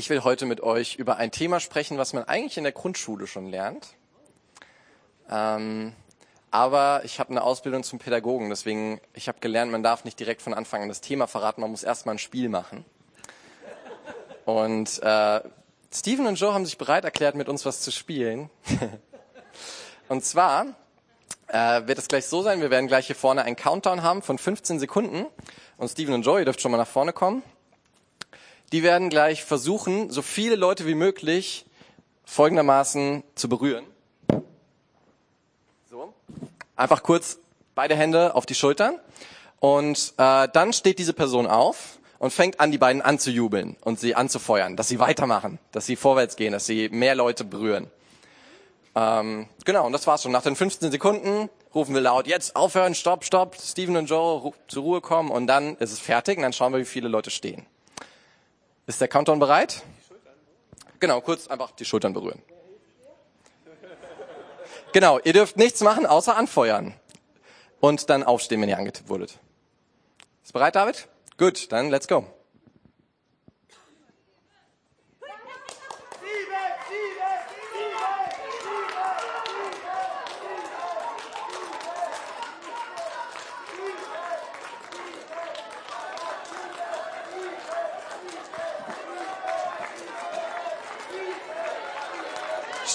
Ich will heute mit euch über ein Thema sprechen, was man eigentlich in der Grundschule schon lernt. Ähm, aber ich habe eine Ausbildung zum Pädagogen, deswegen ich habe gelernt, man darf nicht direkt von Anfang an das Thema verraten, man muss erstmal ein Spiel machen. Und äh, Steven und Joe haben sich bereit erklärt, mit uns was zu spielen. und zwar äh, wird es gleich so sein, wir werden gleich hier vorne einen Countdown haben von 15 Sekunden. Und Steven und Joe, ihr dürft schon mal nach vorne kommen. Die werden gleich versuchen, so viele Leute wie möglich folgendermaßen zu berühren. So. Einfach kurz beide Hände auf die Schultern. Und äh, dann steht diese Person auf und fängt an, die beiden anzujubeln und sie anzufeuern, dass sie weitermachen, dass sie vorwärts gehen, dass sie mehr Leute berühren. Ähm, genau, und das war's schon. Nach den 15 Sekunden rufen wir laut, jetzt aufhören, stopp, stopp, Steven und Joe zur Ruhe kommen und dann ist es fertig und dann schauen wir, wie viele Leute stehen. Ist der Countdown bereit? Genau, kurz einfach die Schultern berühren. Genau, ihr dürft nichts machen, außer anfeuern. Und dann aufstehen, wenn ihr angetippt wurdet. Ist bereit, David? Gut, dann let's go.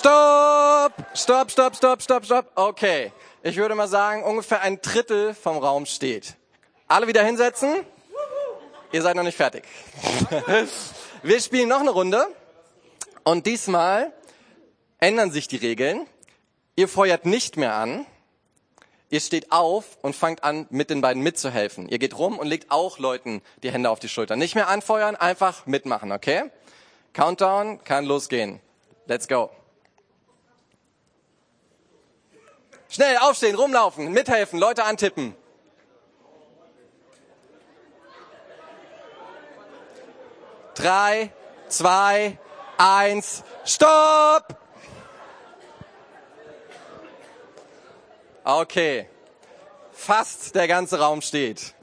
Stopp! Stopp, stopp, stopp, stopp, stopp. Okay. Ich würde mal sagen, ungefähr ein Drittel vom Raum steht. Alle wieder hinsetzen. Ihr seid noch nicht fertig. Wir spielen noch eine Runde. Und diesmal ändern sich die Regeln. Ihr feuert nicht mehr an. Ihr steht auf und fangt an, mit den beiden mitzuhelfen. Ihr geht rum und legt auch Leuten die Hände auf die Schulter. Nicht mehr anfeuern, einfach mitmachen, okay? Countdown kann losgehen. Let's go. Schnell aufstehen, rumlaufen, mithelfen, Leute antippen. Drei, zwei, eins, stopp! Okay. Fast der ganze Raum steht.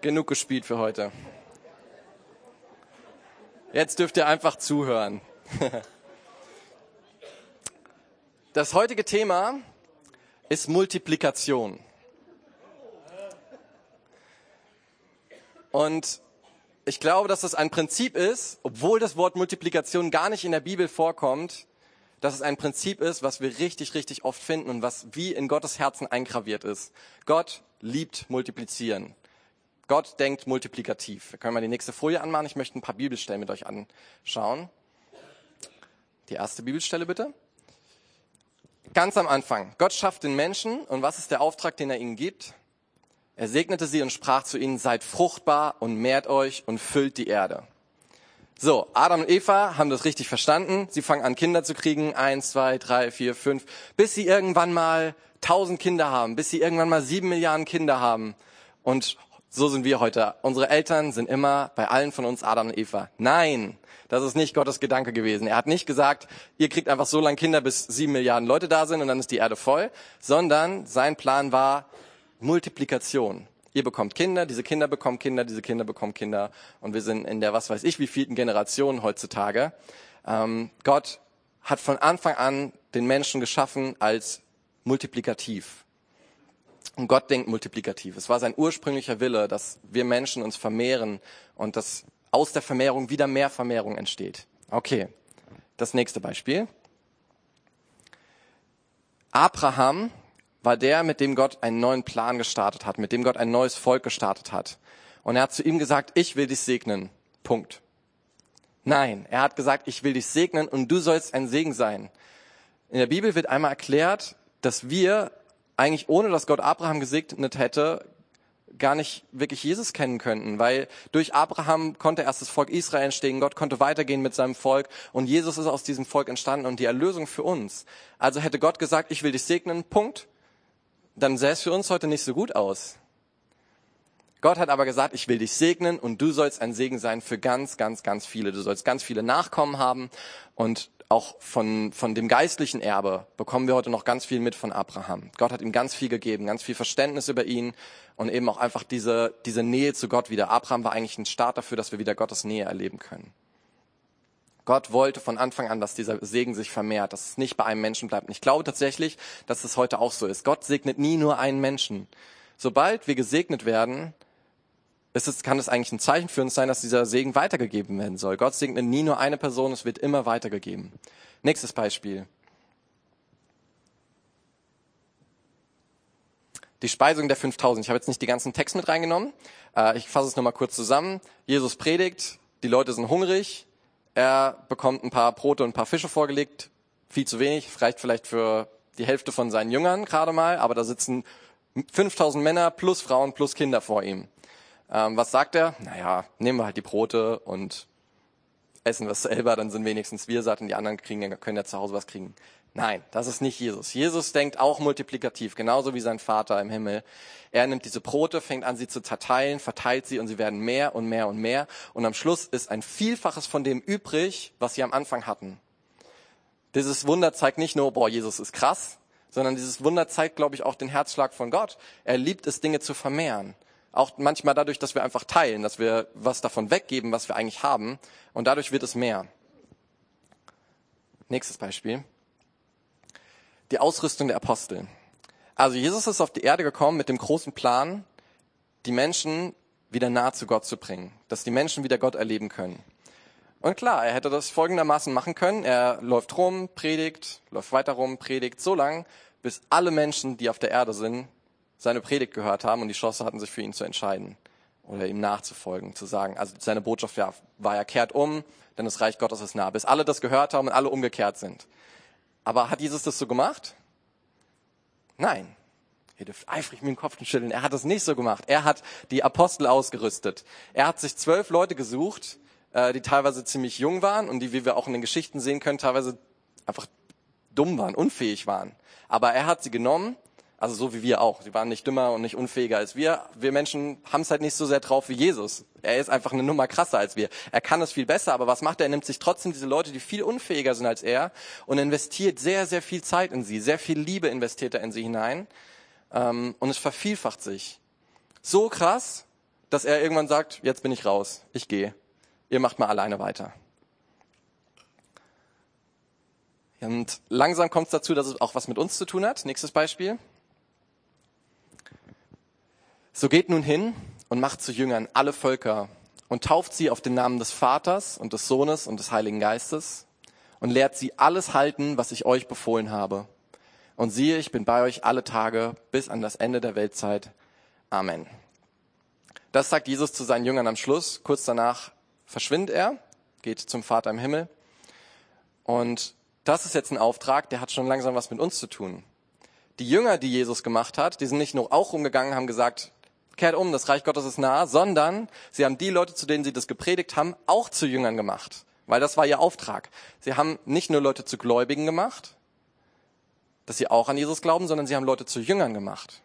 Genug gespielt für heute. Jetzt dürft ihr einfach zuhören. Das heutige Thema ist Multiplikation. Und ich glaube, dass das ein Prinzip ist, obwohl das Wort Multiplikation gar nicht in der Bibel vorkommt, dass es ein Prinzip ist, was wir richtig, richtig oft finden und was wie in Gottes Herzen eingraviert ist. Gott liebt multiplizieren. Gott denkt multiplikativ. Wir können mal die nächste Folie anmachen. Ich möchte ein paar Bibelstellen mit euch anschauen. Die erste Bibelstelle bitte. Ganz am Anfang. Gott schafft den Menschen und was ist der Auftrag, den er ihnen gibt? Er segnete sie und sprach zu ihnen, seid fruchtbar und mehrt euch und füllt die Erde. So, Adam und Eva haben das richtig verstanden. Sie fangen an, Kinder zu kriegen. Eins, zwei, drei, vier, fünf. Bis sie irgendwann mal tausend Kinder haben. Bis sie irgendwann mal sieben Milliarden Kinder haben. Und so sind wir heute. Unsere Eltern sind immer bei allen von uns Adam und Eva. Nein, das ist nicht Gottes Gedanke gewesen. Er hat nicht gesagt, ihr kriegt einfach so lange Kinder, bis sieben Milliarden Leute da sind und dann ist die Erde voll, sondern sein Plan war Multiplikation. Ihr bekommt Kinder, diese Kinder bekommen Kinder, diese Kinder bekommen Kinder und wir sind in der was weiß ich wie vielen Generation heutzutage. Ähm, Gott hat von Anfang an den Menschen geschaffen als multiplikativ. Und Gott denkt multiplikativ. Es war sein ursprünglicher Wille, dass wir Menschen uns vermehren und dass aus der Vermehrung wieder mehr Vermehrung entsteht. Okay, das nächste Beispiel. Abraham war der, mit dem Gott einen neuen Plan gestartet hat, mit dem Gott ein neues Volk gestartet hat. Und er hat zu ihm gesagt, ich will dich segnen. Punkt. Nein, er hat gesagt, ich will dich segnen und du sollst ein Segen sein. In der Bibel wird einmal erklärt, dass wir eigentlich ohne dass Gott Abraham gesegnet hätte, gar nicht wirklich Jesus kennen könnten, weil durch Abraham konnte erst das Volk Israel entstehen, Gott konnte weitergehen mit seinem Volk und Jesus ist aus diesem Volk entstanden und die Erlösung für uns. Also hätte Gott gesagt, ich will dich segnen, Punkt, dann sähe es für uns heute nicht so gut aus. Gott hat aber gesagt, ich will dich segnen und du sollst ein Segen sein für ganz, ganz, ganz viele. Du sollst ganz viele Nachkommen haben und auch von, von dem geistlichen Erbe bekommen wir heute noch ganz viel mit von Abraham. Gott hat ihm ganz viel gegeben, ganz viel Verständnis über ihn und eben auch einfach diese, diese Nähe zu Gott wieder. Abraham war eigentlich ein Start dafür, dass wir wieder Gottes Nähe erleben können. Gott wollte von Anfang an, dass dieser Segen sich vermehrt, dass es nicht bei einem Menschen bleibt. Und ich glaube tatsächlich, dass es heute auch so ist. Gott segnet nie nur einen Menschen. Sobald wir gesegnet werden, ist es, kann es eigentlich ein Zeichen für uns sein, dass dieser Segen weitergegeben werden soll. Gott segnet nie nur eine Person, es wird immer weitergegeben. Nächstes Beispiel. Die Speisung der 5000. Ich habe jetzt nicht die ganzen Texte mit reingenommen. Äh, ich fasse es nochmal kurz zusammen. Jesus predigt, die Leute sind hungrig, er bekommt ein paar Brote und ein paar Fische vorgelegt. Viel zu wenig, reicht vielleicht für die Hälfte von seinen Jüngern gerade mal, aber da sitzen 5000 Männer plus Frauen plus Kinder vor ihm. Ähm, was sagt er? Naja, nehmen wir halt die Brote und essen was selber, dann sind wenigstens wir satt und die anderen kriegen, können ja zu Hause was kriegen. Nein, das ist nicht Jesus. Jesus denkt auch multiplikativ, genauso wie sein Vater im Himmel. Er nimmt diese Brote, fängt an, sie zu zerteilen, verteilt sie und sie werden mehr und mehr und mehr. Und am Schluss ist ein Vielfaches von dem übrig, was sie am Anfang hatten. Dieses Wunder zeigt nicht nur, boah, Jesus ist krass, sondern dieses Wunder zeigt, glaube ich, auch den Herzschlag von Gott. Er liebt es, Dinge zu vermehren. Auch manchmal dadurch, dass wir einfach teilen, dass wir was davon weggeben, was wir eigentlich haben. Und dadurch wird es mehr. Nächstes Beispiel. Die Ausrüstung der Apostel. Also Jesus ist auf die Erde gekommen mit dem großen Plan, die Menschen wieder nahe zu Gott zu bringen, dass die Menschen wieder Gott erleben können. Und klar, er hätte das folgendermaßen machen können. Er läuft rum, predigt, läuft weiter rum, predigt so lang, bis alle Menschen, die auf der Erde sind, seine Predigt gehört haben und die Chance hatten, sich für ihn zu entscheiden oder ihm nachzufolgen, zu sagen, also seine Botschaft ja, war, er kehrt um, denn das Reich Gottes ist nah, bis alle das gehört haben und alle umgekehrt sind. Aber hat Jesus das so gemacht? Nein. Ihr dürft eifrig mit dem Kopf schütteln. Er hat das nicht so gemacht. Er hat die Apostel ausgerüstet. Er hat sich zwölf Leute gesucht, äh, die teilweise ziemlich jung waren und die, wie wir auch in den Geschichten sehen können, teilweise einfach dumm waren, unfähig waren. Aber er hat sie genommen also so wie wir auch. Sie waren nicht dümmer und nicht unfähiger als wir. Wir Menschen haben es halt nicht so sehr drauf wie Jesus. Er ist einfach eine Nummer krasser als wir. Er kann es viel besser, aber was macht er? Er nimmt sich trotzdem diese Leute, die viel unfähiger sind als er und investiert sehr, sehr viel Zeit in sie. Sehr viel Liebe investiert er in sie hinein. Ähm, und es vervielfacht sich. So krass, dass er irgendwann sagt, jetzt bin ich raus. Ich gehe. Ihr macht mal alleine weiter. Und langsam kommt es dazu, dass es auch was mit uns zu tun hat. Nächstes Beispiel. So geht nun hin und macht zu Jüngern alle Völker und tauft sie auf den Namen des Vaters und des Sohnes und des Heiligen Geistes und lehrt sie alles halten, was ich euch befohlen habe. Und siehe, ich bin bei euch alle Tage bis an das Ende der Weltzeit. Amen. Das sagt Jesus zu seinen Jüngern am Schluss. Kurz danach verschwindet er, geht zum Vater im Himmel. Und das ist jetzt ein Auftrag, der hat schon langsam was mit uns zu tun. Die Jünger, die Jesus gemacht hat, die sind nicht nur auch rumgegangen, haben gesagt, kehrt um, das Reich Gottes ist nah, sondern sie haben die Leute, zu denen sie das gepredigt haben, auch zu Jüngern gemacht. Weil das war ihr Auftrag. Sie haben nicht nur Leute zu Gläubigen gemacht, dass sie auch an Jesus glauben, sondern sie haben Leute zu Jüngern gemacht.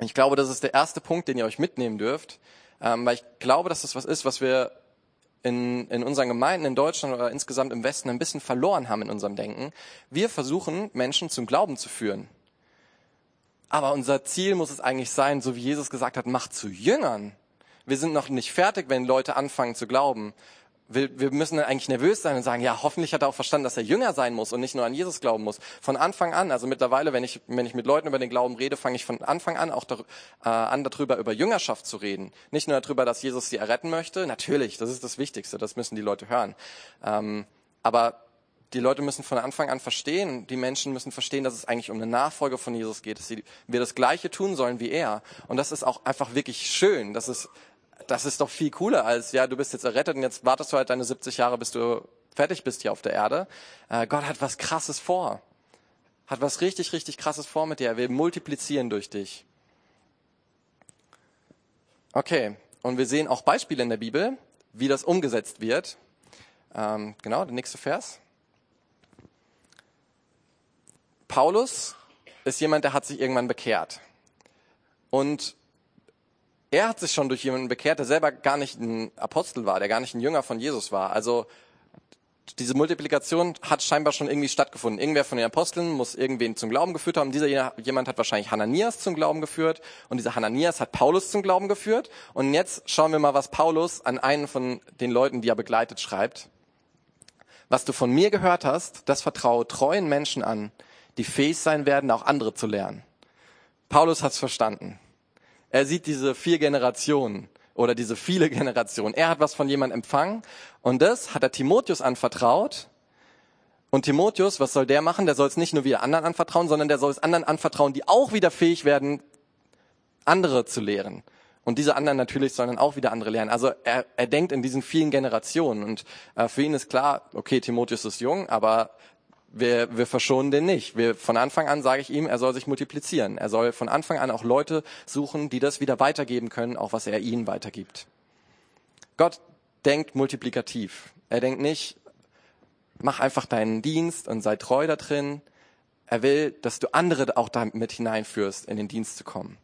Ich glaube, das ist der erste Punkt, den ihr euch mitnehmen dürft, ähm, weil ich glaube, dass das was ist, was wir in, in unseren Gemeinden in Deutschland oder insgesamt im Westen ein bisschen verloren haben in unserem Denken. Wir versuchen, Menschen zum Glauben zu führen. Aber unser Ziel muss es eigentlich sein, so wie Jesus gesagt hat, macht zu Jüngern. Wir sind noch nicht fertig, wenn Leute anfangen zu glauben. Wir, wir müssen eigentlich nervös sein und sagen, ja, hoffentlich hat er auch verstanden, dass er Jünger sein muss und nicht nur an Jesus glauben muss. Von Anfang an, also mittlerweile, wenn ich, wenn ich mit Leuten über den Glauben rede, fange ich von Anfang an auch dar, äh, an, darüber über Jüngerschaft zu reden. Nicht nur darüber, dass Jesus sie erretten möchte. Natürlich, das ist das Wichtigste, das müssen die Leute hören. Ähm, aber die Leute müssen von Anfang an verstehen, die Menschen müssen verstehen, dass es eigentlich um eine Nachfolge von Jesus geht, dass wir das Gleiche tun sollen wie er. Und das ist auch einfach wirklich schön. Das ist, das ist doch viel cooler als, ja, du bist jetzt errettet und jetzt wartest du halt deine 70 Jahre, bis du fertig bist hier auf der Erde. Äh, Gott hat was Krasses vor. Hat was richtig, richtig Krasses vor mit dir. Er will multiplizieren durch dich. Okay. Und wir sehen auch Beispiele in der Bibel, wie das umgesetzt wird. Ähm, genau, der nächste Vers. Paulus ist jemand, der hat sich irgendwann bekehrt. Und er hat sich schon durch jemanden bekehrt, der selber gar nicht ein Apostel war, der gar nicht ein Jünger von Jesus war. Also diese Multiplikation hat scheinbar schon irgendwie stattgefunden. Irgendwer von den Aposteln muss irgendwen zum Glauben geführt haben. Dieser jemand hat wahrscheinlich Hananias zum Glauben geführt und dieser Hananias hat Paulus zum Glauben geführt. Und jetzt schauen wir mal, was Paulus an einen von den Leuten, die er begleitet, schreibt. Was du von mir gehört hast, das vertraue treuen Menschen an, die fähig sein werden, auch andere zu lernen. Paulus hat's verstanden. Er sieht diese vier Generationen oder diese viele Generationen. Er hat was von jemandem empfangen und das hat er Timotheus anvertraut. Und Timotheus, was soll der machen? Der soll es nicht nur wieder anderen anvertrauen, sondern der soll es anderen anvertrauen, die auch wieder fähig werden, andere zu lehren. Und diese anderen natürlich sollen dann auch wieder andere lernen. Also er, er denkt in diesen vielen Generationen. Und äh, für ihn ist klar, okay, Timotheus ist jung, aber wir, wir verschonen den nicht. Wir, von Anfang an sage ich ihm, er soll sich multiplizieren. Er soll von Anfang an auch Leute suchen, die das wieder weitergeben können, auch was er ihnen weitergibt. Gott denkt multiplikativ. Er denkt nicht, mach einfach deinen Dienst und sei treu da drin. Er will, dass du andere auch damit hineinführst, in den Dienst zu kommen.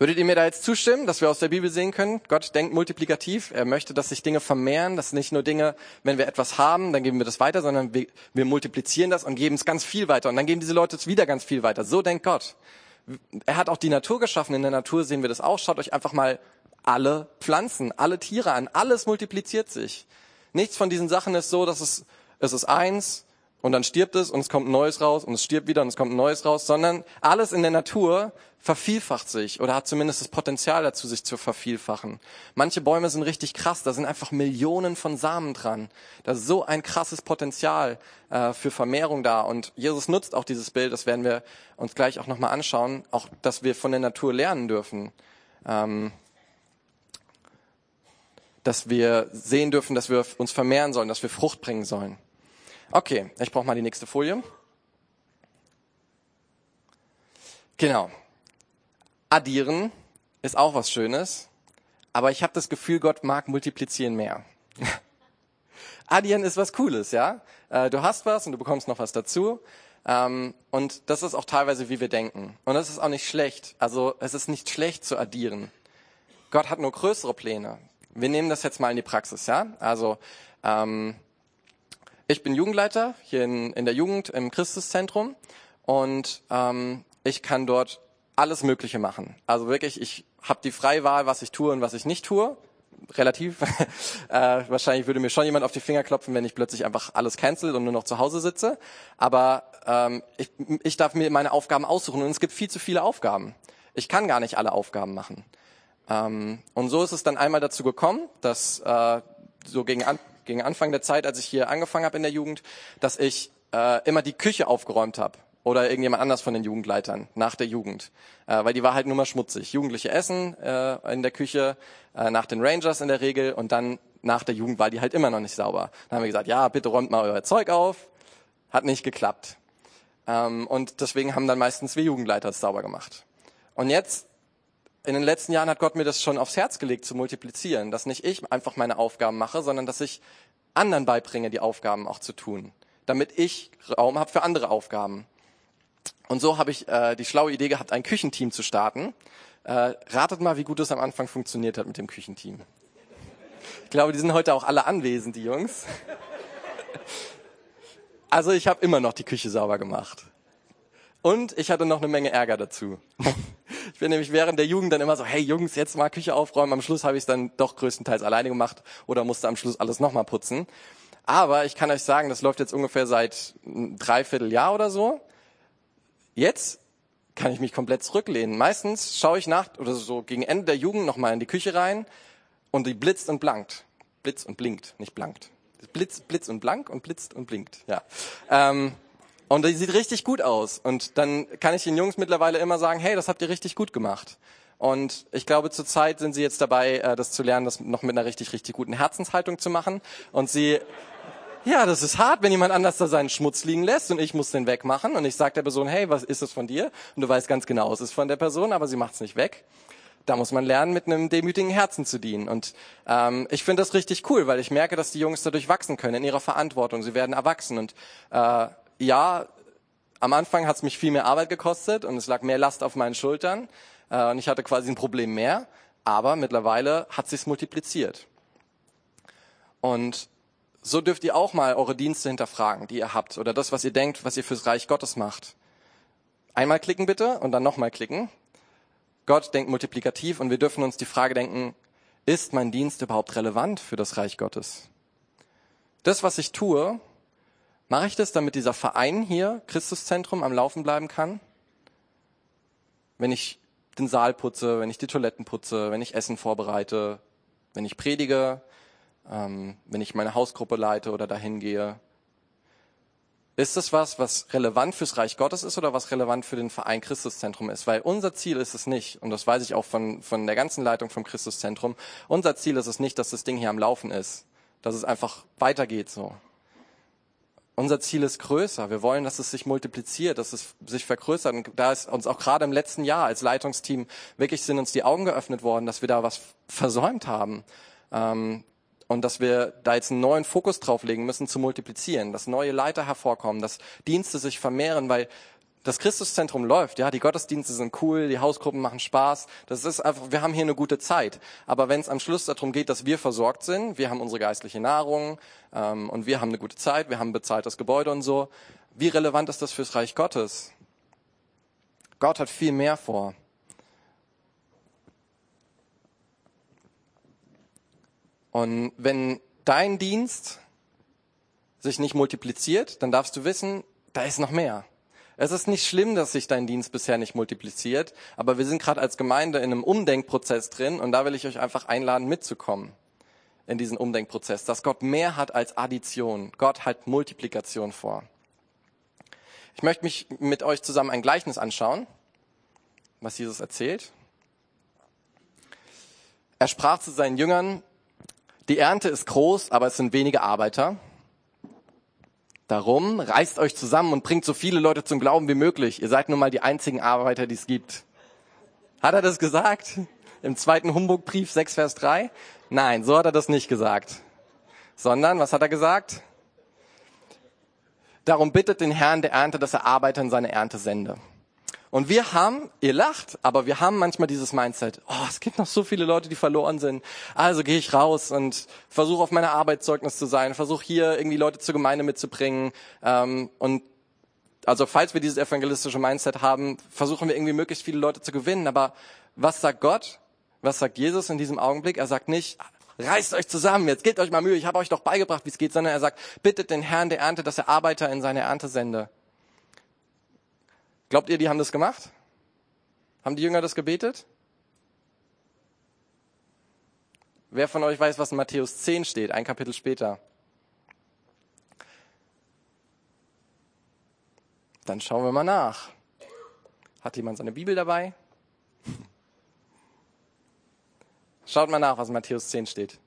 Würdet ihr mir da jetzt zustimmen, dass wir aus der Bibel sehen können? Gott denkt multiplikativ. Er möchte, dass sich Dinge vermehren, dass nicht nur Dinge, wenn wir etwas haben, dann geben wir das weiter, sondern wir, wir multiplizieren das und geben es ganz viel weiter. Und dann geben diese Leute es wieder ganz viel weiter. So denkt Gott. Er hat auch die Natur geschaffen. In der Natur sehen wir das auch. Schaut euch einfach mal alle Pflanzen, alle Tiere an. Alles multipliziert sich. Nichts von diesen Sachen ist so, dass es, es ist eins, und dann stirbt es und es kommt ein neues raus und es stirbt wieder und es kommt ein neues raus, sondern alles in der Natur vervielfacht sich oder hat zumindest das Potenzial dazu, sich zu vervielfachen. Manche Bäume sind richtig krass, da sind einfach Millionen von Samen dran. Da ist so ein krasses Potenzial äh, für Vermehrung da und Jesus nutzt auch dieses Bild, das werden wir uns gleich auch nochmal anschauen, auch dass wir von der Natur lernen dürfen. Ähm, dass wir sehen dürfen, dass wir uns vermehren sollen, dass wir Frucht bringen sollen. Okay, ich brauche mal die nächste Folie. Genau. Addieren ist auch was Schönes, aber ich habe das Gefühl, Gott mag multiplizieren mehr. Addieren ist was Cooles, ja. Äh, du hast was und du bekommst noch was dazu. Ähm, und das ist auch teilweise, wie wir denken. Und das ist auch nicht schlecht. Also es ist nicht schlecht zu addieren. Gott hat nur größere Pläne. Wir nehmen das jetzt mal in die Praxis, ja. Also ähm, ich bin Jugendleiter hier in, in der Jugend im Christuszentrum und ähm, ich kann dort alles Mögliche machen. Also wirklich, ich habe die freie Wahl, was ich tue und was ich nicht tue. Relativ. äh, wahrscheinlich würde mir schon jemand auf die Finger klopfen, wenn ich plötzlich einfach alles cancel und nur noch zu Hause sitze. Aber ähm, ich, ich darf mir meine Aufgaben aussuchen und es gibt viel zu viele Aufgaben. Ich kann gar nicht alle Aufgaben machen. Ähm, und so ist es dann einmal dazu gekommen, dass äh, so gegen an gegen Anfang der Zeit, als ich hier angefangen habe in der Jugend, dass ich äh, immer die Küche aufgeräumt habe oder irgendjemand anders von den Jugendleitern nach der Jugend, äh, weil die war halt nur mal schmutzig. Jugendliche essen äh, in der Küche, äh, nach den Rangers in der Regel und dann nach der Jugend war die halt immer noch nicht sauber. Dann haben wir gesagt, ja, bitte räumt mal euer Zeug auf. Hat nicht geklappt. Ähm, und deswegen haben dann meistens wir Jugendleiter es sauber gemacht. Und jetzt in den letzten Jahren hat Gott mir das schon aufs Herz gelegt zu multiplizieren, dass nicht ich einfach meine Aufgaben mache, sondern dass ich anderen beibringe, die Aufgaben auch zu tun, damit ich Raum habe für andere Aufgaben. Und so habe ich äh, die schlaue Idee gehabt, ein Küchenteam zu starten. Äh, ratet mal, wie gut es am Anfang funktioniert hat mit dem Küchenteam. Ich glaube, die sind heute auch alle anwesend, die Jungs. Also ich habe immer noch die Küche sauber gemacht. Und ich hatte noch eine Menge Ärger dazu. Ich bin nämlich während der Jugend dann immer so, hey Jungs, jetzt mal Küche aufräumen. Am Schluss habe ich es dann doch größtenteils alleine gemacht oder musste am Schluss alles nochmal putzen. Aber ich kann euch sagen, das läuft jetzt ungefähr seit dreiviertel Jahr oder so. Jetzt kann ich mich komplett zurücklehnen. Meistens schaue ich nach oder so gegen Ende der Jugend nochmal in die Küche rein und die blitzt und blankt. Blitzt und blinkt, nicht blankt. Blitz, blitz und blank und blitzt und blinkt. Ja. Ähm, und die sieht richtig gut aus. Und dann kann ich den Jungs mittlerweile immer sagen, hey, das habt ihr richtig gut gemacht. Und ich glaube, zurzeit sind sie jetzt dabei, äh, das zu lernen, das noch mit einer richtig, richtig guten Herzenshaltung zu machen. Und sie, ja, das ist hart, wenn jemand anders da seinen Schmutz liegen lässt und ich muss den wegmachen. Und ich sage der Person, hey, was ist es von dir? Und du weißt ganz genau, es ist von der Person, aber sie macht es nicht weg. Da muss man lernen, mit einem demütigen Herzen zu dienen. Und ähm, ich finde das richtig cool, weil ich merke, dass die Jungs dadurch wachsen können in ihrer Verantwortung. Sie werden erwachsen und äh, ja, am Anfang hat es mich viel mehr Arbeit gekostet und es lag mehr Last auf meinen Schultern äh, und ich hatte quasi ein Problem mehr, aber mittlerweile hat sich's multipliziert. Und so dürft ihr auch mal eure Dienste hinterfragen, die ihr habt, oder das, was ihr denkt, was ihr fürs Reich Gottes macht. Einmal klicken bitte und dann nochmal klicken. Gott denkt multiplikativ und wir dürfen uns die Frage denken, ist mein Dienst überhaupt relevant für das Reich Gottes? Das, was ich tue, mache ich das, damit dieser Verein hier, Christuszentrum, am Laufen bleiben kann? Wenn ich den Saal putze, wenn ich die Toiletten putze, wenn ich Essen vorbereite, wenn ich predige, ähm, wenn ich meine Hausgruppe leite oder dahin gehe. Ist das was, was relevant fürs Reich Gottes ist oder was relevant für den Verein Christuszentrum ist? Weil unser Ziel ist es nicht, und das weiß ich auch von, von der ganzen Leitung vom Christuszentrum, unser Ziel ist es nicht, dass das Ding hier am Laufen ist, dass es einfach weitergeht so. Unser Ziel ist größer. Wir wollen, dass es sich multipliziert, dass es sich vergrößert. Und da ist uns auch gerade im letzten Jahr als Leitungsteam wirklich sind uns die Augen geöffnet worden, dass wir da was versäumt haben. Ähm, und dass wir da jetzt einen neuen Fokus drauflegen müssen, zu multiplizieren, dass neue Leiter hervorkommen, dass Dienste sich vermehren, weil das Christuszentrum läuft, ja, die Gottesdienste sind cool, die Hausgruppen machen Spaß. Das ist einfach, wir haben hier eine gute Zeit. Aber wenn es am Schluss darum geht, dass wir versorgt sind, wir haben unsere geistliche Nahrung ähm, und wir haben eine gute Zeit, wir haben bezahltes Gebäude und so, wie relevant ist das fürs Reich Gottes? Gott hat viel mehr vor. Und wenn dein Dienst sich nicht multipliziert, dann darfst du wissen, da ist noch mehr. Es ist nicht schlimm, dass sich dein Dienst bisher nicht multipliziert, aber wir sind gerade als Gemeinde in einem Umdenkprozess drin und da will ich euch einfach einladen, mitzukommen in diesen Umdenkprozess, dass Gott mehr hat als Addition. Gott hat Multiplikation vor. Ich möchte mich mit euch zusammen ein Gleichnis anschauen, was Jesus erzählt. Er sprach zu seinen Jüngern, die Ernte ist groß, aber es sind wenige Arbeiter. Darum reißt euch zusammen und bringt so viele Leute zum Glauben wie möglich. Ihr seid nun mal die einzigen Arbeiter, die es gibt. Hat er das gesagt? Im zweiten Humbugbrief 6 Vers 3? Nein, so hat er das nicht gesagt. Sondern, was hat er gesagt? Darum bittet den Herrn der Ernte, dass er Arbeiter in seine Ernte sende. Und wir haben, ihr lacht, aber wir haben manchmal dieses Mindset, oh, es gibt noch so viele Leute, die verloren sind. Also gehe ich raus und versuche auf meiner Arbeitszeugnis zu sein, versuche hier irgendwie Leute zur Gemeinde mitzubringen. Ähm, und also falls wir dieses evangelistische Mindset haben, versuchen wir irgendwie möglichst viele Leute zu gewinnen. Aber was sagt Gott? Was sagt Jesus in diesem Augenblick? Er sagt nicht, reißt euch zusammen, jetzt gebt euch mal Mühe, ich habe euch doch beigebracht, wie es geht, sondern er sagt, bittet den Herrn der Ernte, dass er Arbeiter in seine Ernte sende. Glaubt ihr, die haben das gemacht? Haben die Jünger das gebetet? Wer von euch weiß, was in Matthäus 10 steht, ein Kapitel später? Dann schauen wir mal nach. Hat jemand seine Bibel dabei? Schaut mal nach, was in Matthäus 10 steht.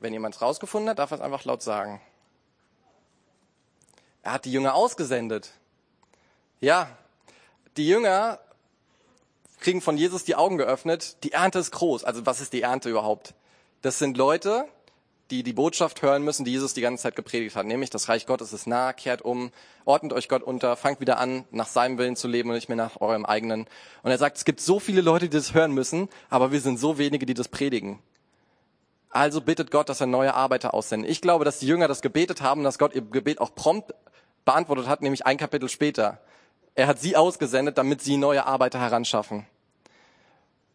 Wenn jemand es rausgefunden hat, darf er es einfach laut sagen. Er hat die Jünger ausgesendet. Ja, die Jünger kriegen von Jesus die Augen geöffnet. Die Ernte ist groß. Also was ist die Ernte überhaupt? Das sind Leute, die die Botschaft hören müssen, die Jesus die ganze Zeit gepredigt hat, nämlich das Reich Gottes ist nah, kehrt um, ordnet euch Gott unter, fangt wieder an, nach seinem Willen zu leben und nicht mehr nach eurem eigenen. Und er sagt, es gibt so viele Leute, die das hören müssen, aber wir sind so wenige, die das predigen. Also bittet Gott, dass er neue Arbeiter aussendet. Ich glaube, dass die Jünger das gebetet haben, dass Gott ihr Gebet auch prompt beantwortet hat, nämlich ein Kapitel später. Er hat sie ausgesendet, damit sie neue Arbeiter heranschaffen.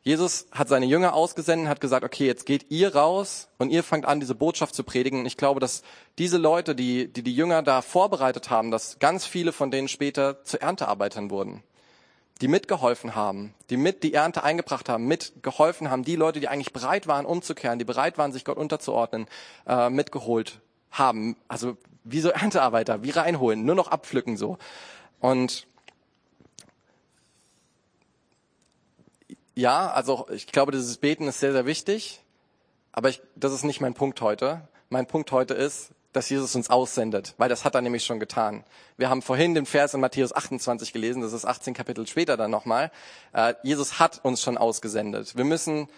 Jesus hat seine Jünger ausgesendet, hat gesagt, okay, jetzt geht ihr raus und ihr fangt an, diese Botschaft zu predigen. Und ich glaube, dass diese Leute, die, die die Jünger da vorbereitet haben, dass ganz viele von denen später zu Erntearbeitern wurden die mitgeholfen haben, die mit die Ernte eingebracht haben, mitgeholfen haben, die Leute, die eigentlich bereit waren, umzukehren, die bereit waren, sich Gott unterzuordnen, äh, mitgeholt haben. Also wie so Erntearbeiter, wie reinholen, nur noch abpflücken so. Und ja, also ich glaube, dieses Beten ist sehr, sehr wichtig, aber ich, das ist nicht mein Punkt heute. Mein Punkt heute ist, dass Jesus uns aussendet, weil das hat er nämlich schon getan. Wir haben vorhin den Vers in Matthäus 28 gelesen, das ist 18 Kapitel später dann nochmal. Äh, Jesus hat uns schon ausgesendet. Wir müssen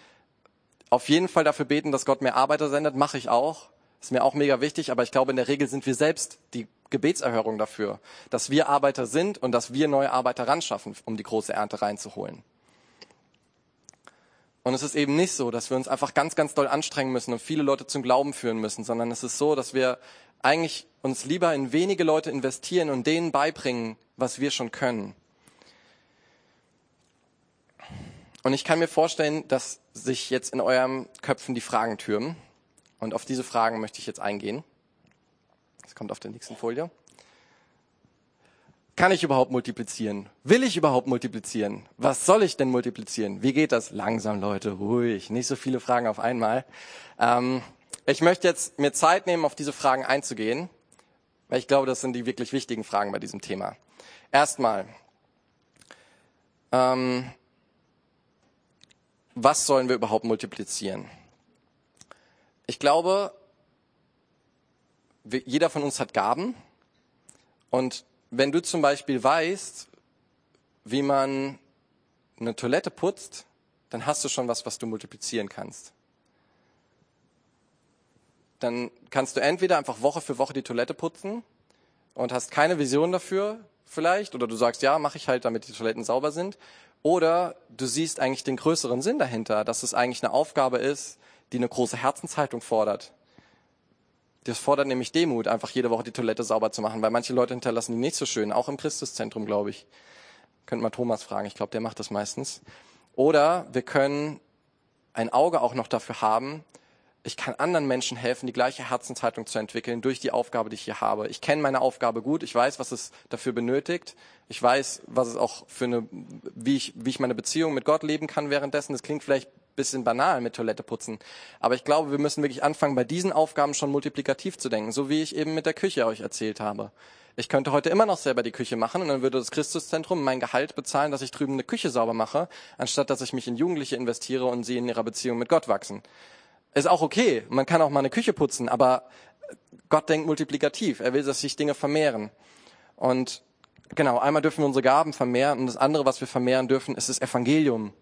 auf jeden Fall dafür beten, dass Gott mehr Arbeiter sendet, mache ich auch. ist mir auch mega wichtig, aber ich glaube, in der Regel sind wir selbst die Gebetserhörung dafür, dass wir Arbeiter sind und dass wir neue Arbeiter ranschaffen, um die große Ernte reinzuholen. Und es ist eben nicht so, dass wir uns einfach ganz, ganz doll anstrengen müssen und viele Leute zum Glauben führen müssen, sondern es ist so, dass wir eigentlich uns lieber in wenige Leute investieren und denen beibringen, was wir schon können. Und ich kann mir vorstellen, dass sich jetzt in eurem Köpfen die Fragen türmen. Und auf diese Fragen möchte ich jetzt eingehen. Das kommt auf der nächsten Folie. Kann ich überhaupt multiplizieren? Will ich überhaupt multiplizieren? Was soll ich denn multiplizieren? Wie geht das? Langsam, Leute, ruhig. Nicht so viele Fragen auf einmal. Ähm, ich möchte jetzt mir Zeit nehmen, auf diese Fragen einzugehen, weil ich glaube, das sind die wirklich wichtigen Fragen bei diesem Thema. Erstmal, ähm, was sollen wir überhaupt multiplizieren? Ich glaube, jeder von uns hat Gaben. Und wenn du zum Beispiel weißt, wie man eine Toilette putzt, dann hast du schon was, was du multiplizieren kannst. Dann kannst du entweder einfach Woche für Woche die Toilette putzen und hast keine Vision dafür vielleicht, oder du sagst, ja, mache ich halt, damit die Toiletten sauber sind. Oder du siehst eigentlich den größeren Sinn dahinter, dass es eigentlich eine Aufgabe ist, die eine große Herzenshaltung fordert. Das fordert nämlich Demut, einfach jede Woche die Toilette sauber zu machen, weil manche Leute hinterlassen die nicht so schön, auch im Christuszentrum, glaube ich. Könnt mal Thomas fragen, ich glaube, der macht das meistens. Oder wir können ein Auge auch noch dafür haben, ich kann anderen Menschen helfen, die gleiche Herzenshaltung zu entwickeln durch die Aufgabe, die ich hier habe. Ich kenne meine Aufgabe gut, ich weiß, was es dafür benötigt. Ich weiß, was es auch für eine, wie ich, wie ich meine Beziehung mit Gott leben kann währenddessen. Das klingt vielleicht bisschen banal mit Toilette putzen. Aber ich glaube, wir müssen wirklich anfangen, bei diesen Aufgaben schon multiplikativ zu denken, so wie ich eben mit der Küche euch erzählt habe. Ich könnte heute immer noch selber die Küche machen und dann würde das Christuszentrum mein Gehalt bezahlen, dass ich drüben eine Küche sauber mache, anstatt dass ich mich in Jugendliche investiere und sie in ihrer Beziehung mit Gott wachsen. Ist auch okay. Man kann auch mal eine Küche putzen, aber Gott denkt multiplikativ. Er will, dass sich Dinge vermehren. Und genau, einmal dürfen wir unsere Gaben vermehren und das andere, was wir vermehren dürfen, ist das Evangelium.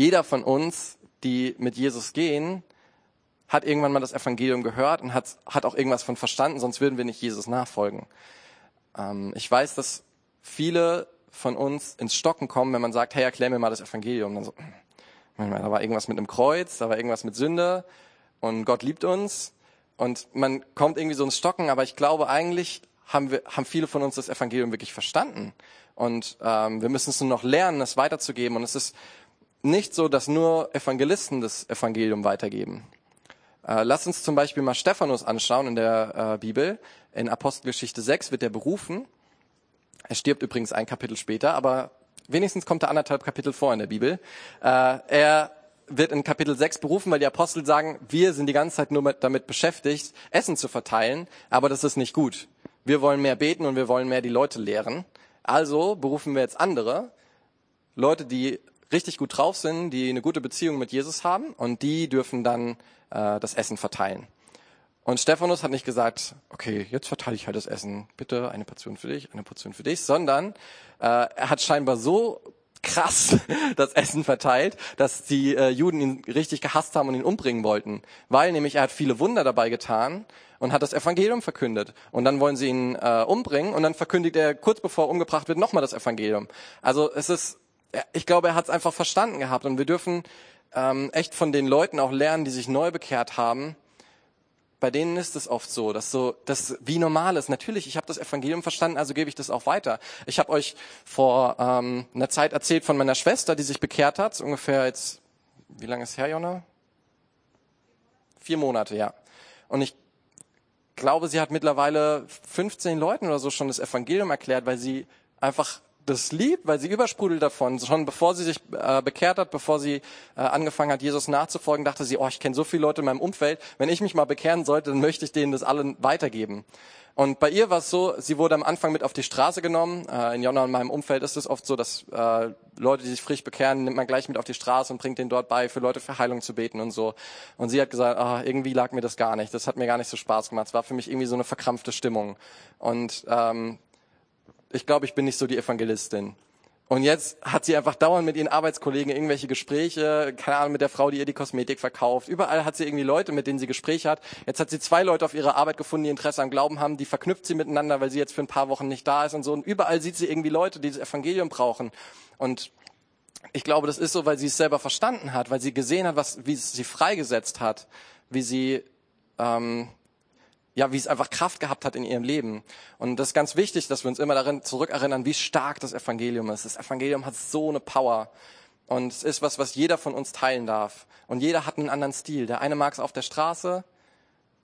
Jeder von uns, die mit Jesus gehen, hat irgendwann mal das Evangelium gehört und hat, hat auch irgendwas von verstanden, sonst würden wir nicht Jesus nachfolgen. Ähm, ich weiß, dass viele von uns ins Stocken kommen, wenn man sagt, hey, erklär mir mal das Evangelium. Dann so, da war irgendwas mit einem Kreuz, da war irgendwas mit Sünde und Gott liebt uns und man kommt irgendwie so ins Stocken, aber ich glaube eigentlich haben wir haben viele von uns das Evangelium wirklich verstanden und ähm, wir müssen es nur noch lernen, es weiterzugeben und es ist nicht so, dass nur Evangelisten das Evangelium weitergeben. Äh, lass uns zum Beispiel mal Stephanus anschauen in der äh, Bibel. In Apostelgeschichte 6 wird er berufen. Er stirbt übrigens ein Kapitel später, aber wenigstens kommt er anderthalb Kapitel vor in der Bibel. Äh, er wird in Kapitel 6 berufen, weil die Apostel sagen, wir sind die ganze Zeit nur mit, damit beschäftigt, Essen zu verteilen, aber das ist nicht gut. Wir wollen mehr beten und wir wollen mehr die Leute lehren. Also berufen wir jetzt andere, Leute, die richtig gut drauf sind, die eine gute Beziehung mit Jesus haben und die dürfen dann äh, das Essen verteilen. Und Stephanus hat nicht gesagt, okay, jetzt verteile ich halt das Essen. Bitte eine Portion für dich, eine Portion für dich, sondern äh, er hat scheinbar so krass das Essen verteilt, dass die äh, Juden ihn richtig gehasst haben und ihn umbringen wollten. Weil nämlich er hat viele Wunder dabei getan und hat das Evangelium verkündet. Und dann wollen sie ihn äh, umbringen und dann verkündigt er kurz bevor er umgebracht wird nochmal das Evangelium. Also es ist, ich glaube, er hat es einfach verstanden gehabt und wir dürfen ähm, echt von den Leuten auch lernen, die sich neu bekehrt haben, bei denen ist es oft so, dass so das wie normal ist. Natürlich, ich habe das Evangelium verstanden, also gebe ich das auch weiter. Ich habe euch vor ähm, einer Zeit erzählt von meiner Schwester, die sich bekehrt hat, ungefähr jetzt, wie lange ist her, Jonna? Vier Monate, ja. Und ich glaube, sie hat mittlerweile 15 Leuten oder so schon das Evangelium erklärt, weil sie einfach das liebt, weil sie übersprudelt davon. Schon bevor sie sich äh, bekehrt hat, bevor sie äh, angefangen hat, Jesus nachzufolgen, dachte sie, oh, ich kenne so viele Leute in meinem Umfeld. Wenn ich mich mal bekehren sollte, dann möchte ich denen das allen weitergeben. Und bei ihr war es so, sie wurde am Anfang mit auf die Straße genommen. Äh, in Jonna und meinem Umfeld ist es oft so, dass äh, Leute, die sich frisch bekehren, nimmt man gleich mit auf die Straße und bringt denen dort bei, für Leute für Heilung zu beten und so. Und sie hat gesagt, ah, irgendwie lag mir das gar nicht. Das hat mir gar nicht so Spaß gemacht. Es war für mich irgendwie so eine verkrampfte Stimmung. Und ähm, ich glaube, ich bin nicht so die Evangelistin. Und jetzt hat sie einfach dauernd mit ihren Arbeitskollegen irgendwelche Gespräche, keine Ahnung, mit der Frau, die ihr die Kosmetik verkauft. Überall hat sie irgendwie Leute, mit denen sie Gespräche hat. Jetzt hat sie zwei Leute auf ihrer Arbeit gefunden, die Interesse am Glauben haben, die verknüpft sie miteinander, weil sie jetzt für ein paar Wochen nicht da ist und so. Und überall sieht sie irgendwie Leute, die das Evangelium brauchen. Und ich glaube, das ist so, weil sie es selber verstanden hat, weil sie gesehen hat, was, wie es sie freigesetzt hat, wie sie ähm, ja, wie es einfach Kraft gehabt hat in ihrem Leben. Und das ist ganz wichtig, dass wir uns immer darin zurückerinnern, wie stark das Evangelium ist. Das Evangelium hat so eine Power. Und es ist was, was jeder von uns teilen darf. Und jeder hat einen anderen Stil. Der eine mag es auf der Straße,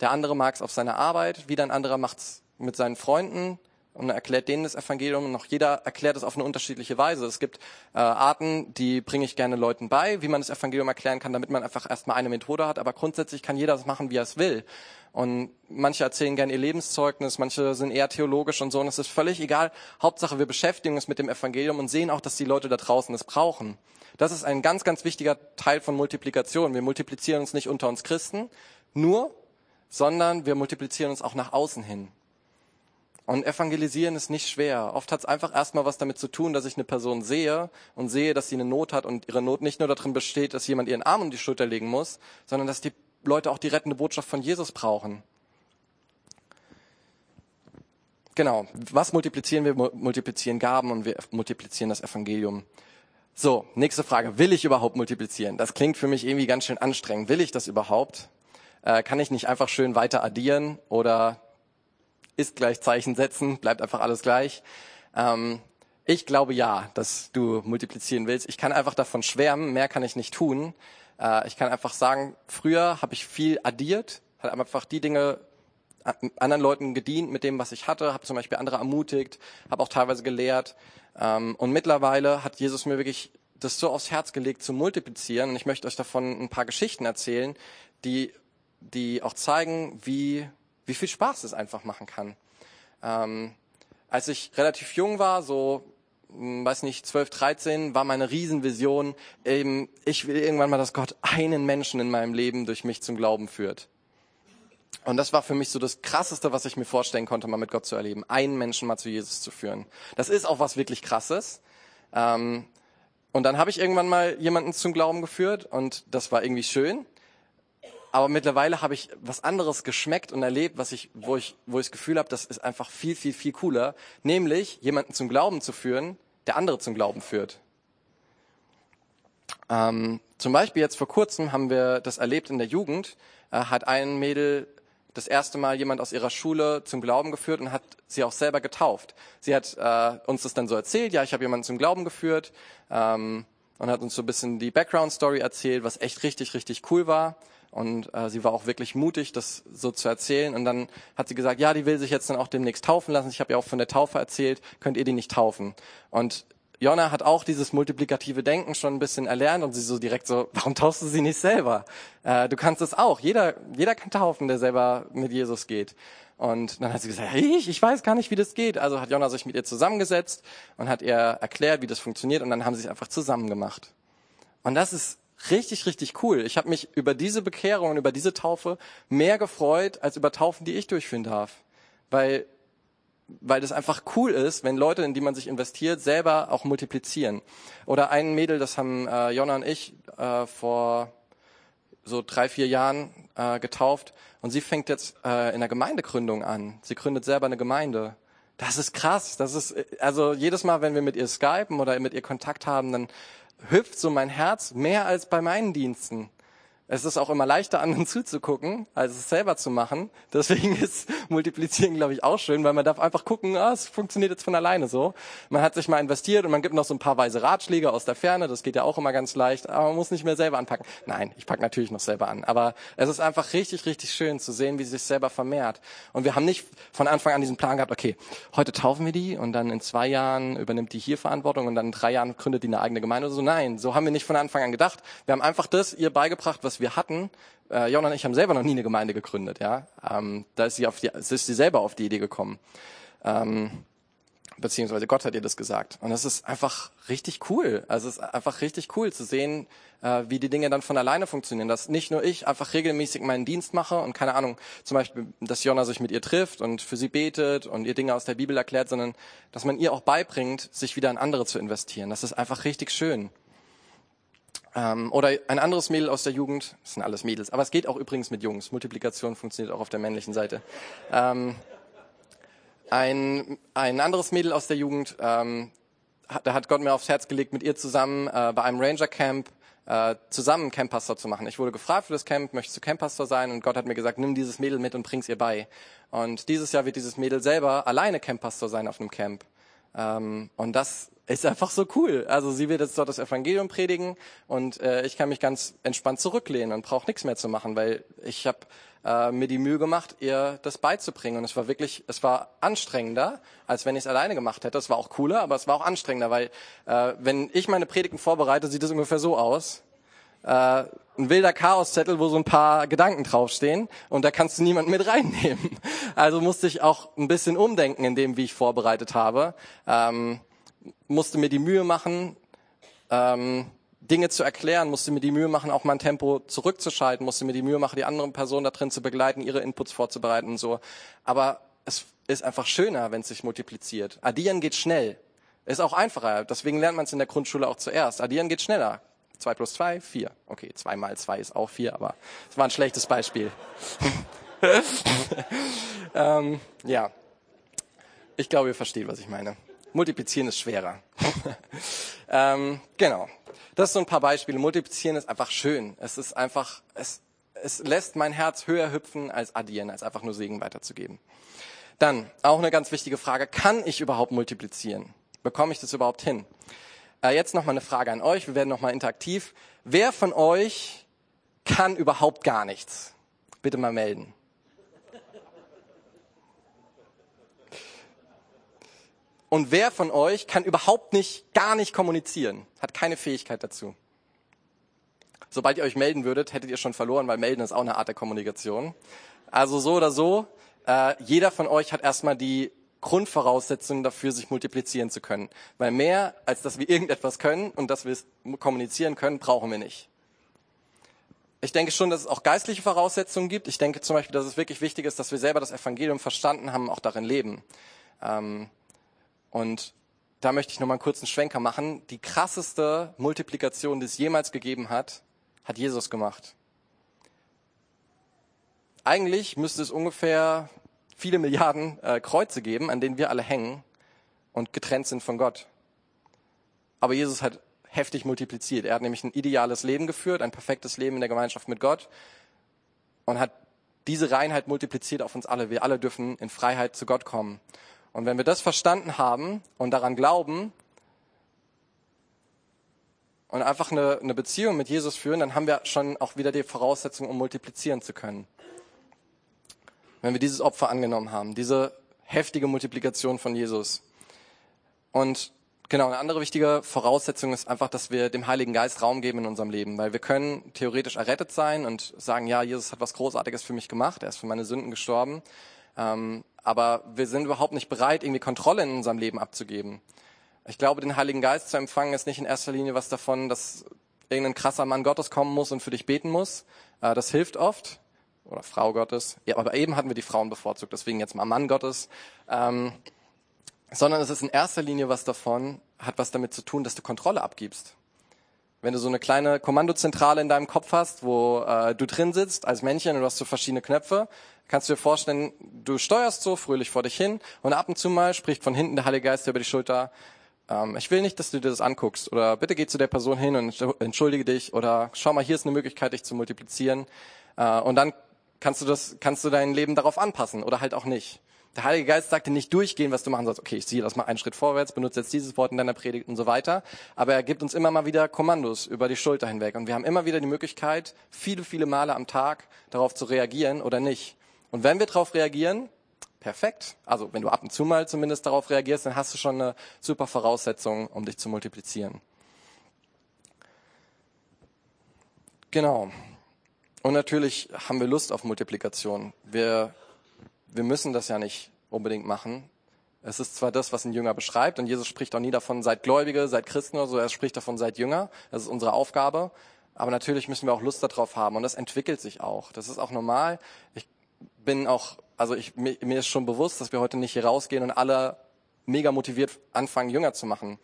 der andere mag es auf seiner Arbeit, wieder ein anderer macht es mit seinen Freunden und erklärt denen das Evangelium und noch jeder erklärt es auf eine unterschiedliche Weise. Es gibt äh, Arten, die bringe ich gerne Leuten bei, wie man das Evangelium erklären kann, damit man einfach erstmal eine Methode hat, aber grundsätzlich kann jeder das machen, wie er es will. Und manche erzählen gerne ihr Lebenszeugnis, manche sind eher theologisch und so. Und es ist völlig egal. Hauptsache, wir beschäftigen uns mit dem Evangelium und sehen auch, dass die Leute da draußen es brauchen. Das ist ein ganz, ganz wichtiger Teil von Multiplikation. Wir multiplizieren uns nicht unter uns Christen nur, sondern wir multiplizieren uns auch nach außen hin. Und evangelisieren ist nicht schwer. Oft hat es einfach erstmal was damit zu tun, dass ich eine Person sehe und sehe, dass sie eine Not hat und ihre Not nicht nur darin besteht, dass jemand ihren Arm um die Schulter legen muss, sondern dass die Leute auch die rettende Botschaft von Jesus brauchen. Genau. Was multiplizieren wir? Multiplizieren Gaben und wir multiplizieren das Evangelium. So, nächste Frage. Will ich überhaupt multiplizieren? Das klingt für mich irgendwie ganz schön anstrengend. Will ich das überhaupt? Äh, kann ich nicht einfach schön weiter addieren oder ist gleich Zeichen setzen? Bleibt einfach alles gleich? Ähm, ich glaube ja, dass du multiplizieren willst. Ich kann einfach davon schwärmen. Mehr kann ich nicht tun. Äh, ich kann einfach sagen, früher habe ich viel addiert, habe einfach die Dinge anderen Leuten gedient mit dem, was ich hatte, habe zum Beispiel andere ermutigt, habe auch teilweise gelehrt. Ähm, und mittlerweile hat Jesus mir wirklich das so aufs Herz gelegt zu multiplizieren. Und ich möchte euch davon ein paar Geschichten erzählen, die, die auch zeigen, wie, wie viel Spaß es einfach machen kann. Ähm, als ich relativ jung war, so hm, weiß nicht, 12, 13 war meine Riesenvision, eben, ich will irgendwann mal, dass Gott einen Menschen in meinem Leben durch mich zum Glauben führt. Und das war für mich so das Krasseste, was ich mir vorstellen konnte, mal mit Gott zu erleben, einen Menschen mal zu Jesus zu führen. Das ist auch was wirklich Krasses. Ähm, und dann habe ich irgendwann mal jemanden zum Glauben geführt und das war irgendwie schön. Aber mittlerweile habe ich was anderes geschmeckt und erlebt, was ich, wo ich, wo ich das Gefühl habe, das ist einfach viel, viel, viel cooler. Nämlich jemanden zum Glauben zu führen, der andere zum Glauben führt. Ähm, zum Beispiel jetzt vor kurzem haben wir das erlebt in der Jugend, äh, hat ein Mädel das erste Mal jemand aus ihrer Schule zum Glauben geführt und hat sie auch selber getauft. Sie hat äh, uns das dann so erzählt, ja, ich habe jemanden zum Glauben geführt ähm, und hat uns so ein bisschen die Background-Story erzählt, was echt richtig, richtig cool war. Und äh, sie war auch wirklich mutig, das so zu erzählen. Und dann hat sie gesagt, ja, die will sich jetzt dann auch demnächst taufen lassen. Ich habe ja auch von der Taufe erzählt, könnt ihr die nicht taufen? Und Jonna hat auch dieses multiplikative Denken schon ein bisschen erlernt und sie so direkt so, warum taufst du sie nicht selber? Äh, du kannst es auch. Jeder, jeder kann taufen, der selber mit Jesus geht. Und dann hat sie gesagt, ich, ich weiß gar nicht, wie das geht. Also hat Jonna sich mit ihr zusammengesetzt und hat ihr erklärt, wie das funktioniert und dann haben sie es einfach zusammen gemacht. Und das ist richtig, richtig cool. Ich habe mich über diese Bekehrung und über diese Taufe mehr gefreut, als über Taufen, die ich durchführen darf. Weil, weil das einfach cool ist, wenn Leute, in die man sich investiert, selber auch multiplizieren. Oder ein Mädel, das haben äh, Jonna und ich äh, vor so drei, vier Jahren äh, getauft. Und sie fängt jetzt äh, in der Gemeindegründung an. Sie gründet selber eine Gemeinde. Das ist krass. Das ist, also jedes Mal, wenn wir mit ihr skypen oder mit ihr Kontakt haben, dann hüpft so mein Herz mehr als bei meinen Diensten. Es ist auch immer leichter, anderen zuzugucken, als es selber zu machen. Deswegen ist Multiplizieren, glaube ich, auch schön, weil man darf einfach gucken, ah, es funktioniert jetzt von alleine so. Man hat sich mal investiert und man gibt noch so ein paar weise Ratschläge aus der Ferne. Das geht ja auch immer ganz leicht, aber man muss nicht mehr selber anpacken. Nein, ich packe natürlich noch selber an. Aber es ist einfach richtig, richtig schön zu sehen, wie sich selber vermehrt. Und wir haben nicht von Anfang an diesen Plan gehabt, okay, heute taufen wir die und dann in zwei Jahren übernimmt die hier Verantwortung und dann in drei Jahren gründet die eine eigene Gemeinde oder so. Nein, so haben wir nicht von Anfang an gedacht. Wir haben einfach das ihr beigebracht, was wir hatten. Äh, Jon und ich haben selber noch nie eine Gemeinde gegründet. Ja, ähm, da ist sie auf die, ist sie selber auf die Idee gekommen. Ähm, beziehungsweise Gott hat ihr das gesagt. Und das ist einfach richtig cool. Also es ist einfach richtig cool zu sehen, äh, wie die Dinge dann von alleine funktionieren. Dass nicht nur ich einfach regelmäßig meinen Dienst mache und keine Ahnung, zum Beispiel, dass Jonna sich mit ihr trifft und für sie betet und ihr Dinge aus der Bibel erklärt, sondern dass man ihr auch beibringt, sich wieder in andere zu investieren. Das ist einfach richtig schön. Ähm, oder ein anderes Mädel aus der Jugend, das sind alles Mädels, aber es geht auch übrigens mit Jungs. Multiplikation funktioniert auch auf der männlichen Seite. Ähm, ein, ein anderes Mädel aus der Jugend, ähm, da hat Gott mir aufs Herz gelegt, mit ihr zusammen äh, bei einem Ranger Camp äh, zusammen Camppastor zu machen. Ich wurde gefragt für das Camp, möchtest du Camppastor sein? Und Gott hat mir gesagt, nimm dieses Mädel mit und bring's ihr bei. Und dieses Jahr wird dieses Mädel selber alleine Camppastor sein auf einem Camp. Ähm, und das ist einfach so cool. Also sie wird jetzt dort das Evangelium predigen und äh, ich kann mich ganz entspannt zurücklehnen und brauche nichts mehr zu machen, weil ich habe äh, mir die Mühe gemacht, ihr das beizubringen. Und es war wirklich, es war anstrengender, als wenn ich es alleine gemacht hätte. Es war auch cooler, aber es war auch anstrengender, weil äh, wenn ich meine Predigten vorbereite, sieht es ungefähr so aus. Äh, ein wilder Chaoszettel, wo so ein paar Gedanken draufstehen und da kannst du niemanden mit reinnehmen. Also musste ich auch ein bisschen umdenken in dem, wie ich vorbereitet habe. Ähm, musste mir die Mühe machen, ähm, Dinge zu erklären, musste mir die Mühe machen, auch mein Tempo zurückzuschalten, musste mir die Mühe machen, die anderen Personen da drin zu begleiten, ihre Inputs vorzubereiten und so. Aber es ist einfach schöner, wenn es sich multipliziert. Addieren geht schnell. Ist auch einfacher. Deswegen lernt man es in der Grundschule auch zuerst. Addieren geht schneller. Zwei plus zwei, vier. Okay, zwei mal zwei ist auch vier, aber es war ein schlechtes Beispiel. ähm, ja. Ich glaube, ihr versteht, was ich meine. Multiplizieren ist schwerer. ähm, genau. Das sind so ein paar Beispiele. Multiplizieren ist einfach schön. Es ist einfach, es, es lässt mein Herz höher hüpfen als addieren, als einfach nur Segen weiterzugeben. Dann auch eine ganz wichtige Frage. Kann ich überhaupt multiplizieren? Bekomme ich das überhaupt hin? Äh, jetzt noch mal eine Frage an euch. Wir werden noch mal interaktiv. Wer von euch kann überhaupt gar nichts? Bitte mal melden. Und wer von euch kann überhaupt nicht, gar nicht kommunizieren? Hat keine Fähigkeit dazu. Sobald ihr euch melden würdet, hättet ihr schon verloren, weil melden ist auch eine Art der Kommunikation. Also so oder so, äh, jeder von euch hat erstmal die Grundvoraussetzungen dafür, sich multiplizieren zu können. Weil mehr, als dass wir irgendetwas können und dass wir es kommunizieren können, brauchen wir nicht. Ich denke schon, dass es auch geistliche Voraussetzungen gibt. Ich denke zum Beispiel, dass es wirklich wichtig ist, dass wir selber das Evangelium verstanden haben, auch darin leben. Ähm, und da möchte ich noch mal einen kurzen Schwenker machen. Die krasseste Multiplikation, die es jemals gegeben hat, hat Jesus gemacht. Eigentlich müsste es ungefähr viele Milliarden äh, Kreuze geben, an denen wir alle hängen und getrennt sind von Gott. Aber Jesus hat heftig multipliziert. Er hat nämlich ein ideales Leben geführt, ein perfektes Leben in der Gemeinschaft mit Gott und hat diese Reinheit multipliziert auf uns alle. Wir alle dürfen in Freiheit zu Gott kommen. Und wenn wir das verstanden haben und daran glauben und einfach eine, eine Beziehung mit Jesus führen, dann haben wir schon auch wieder die Voraussetzung, um multiplizieren zu können. Wenn wir dieses Opfer angenommen haben, diese heftige Multiplikation von Jesus. Und genau, eine andere wichtige Voraussetzung ist einfach, dass wir dem Heiligen Geist Raum geben in unserem Leben, weil wir können theoretisch errettet sein und sagen, ja, Jesus hat was Großartiges für mich gemacht, er ist für meine Sünden gestorben. Ähm, aber wir sind überhaupt nicht bereit, irgendwie Kontrolle in unserem Leben abzugeben. Ich glaube, den Heiligen Geist zu empfangen, ist nicht in erster Linie was davon, dass irgendein krasser Mann Gottes kommen muss und für dich beten muss. Äh, das hilft oft. Oder Frau Gottes. Ja, aber eben hatten wir die Frauen bevorzugt, deswegen jetzt mal Mann Gottes. Ähm, sondern es ist in erster Linie was davon, hat was damit zu tun, dass du Kontrolle abgibst. Wenn du so eine kleine Kommandozentrale in deinem Kopf hast, wo äh, du drin sitzt als Männchen und du hast so verschiedene Knöpfe, kannst du dir vorstellen, du steuerst so fröhlich vor dich hin und ab und zu mal spricht von hinten der Heilige Geist über die Schulter, ähm, ich will nicht, dass du dir das anguckst oder bitte geh zu der Person hin und entschuldige dich oder schau mal, hier ist eine Möglichkeit, dich zu multiplizieren äh, und dann kannst du das, kannst du dein Leben darauf anpassen oder halt auch nicht. Der Heilige Geist sagt dir nicht durchgehen, was du machen sollst. Okay, ich ziehe das mal einen Schritt vorwärts, benutze jetzt dieses Wort in deiner Predigt und so weiter. Aber er gibt uns immer mal wieder Kommandos über die Schulter hinweg. Und wir haben immer wieder die Möglichkeit, viele, viele Male am Tag darauf zu reagieren oder nicht. Und wenn wir darauf reagieren, perfekt. Also wenn du ab und zu mal zumindest darauf reagierst, dann hast du schon eine super Voraussetzung, um dich zu multiplizieren. Genau. Und natürlich haben wir Lust auf Multiplikation. Wir, wir müssen das ja nicht unbedingt machen. Es ist zwar das, was ein Jünger beschreibt, und Jesus spricht auch nie davon, seid Gläubige, seid Christen oder so, er spricht davon, seid Jünger. Das ist unsere Aufgabe. Aber natürlich müssen wir auch Lust darauf haben und das entwickelt sich auch. Das ist auch normal. Ich bin auch, also ich, mir, mir ist schon bewusst, dass wir heute nicht hier rausgehen und alle mega motiviert anfangen, Jünger zu machen.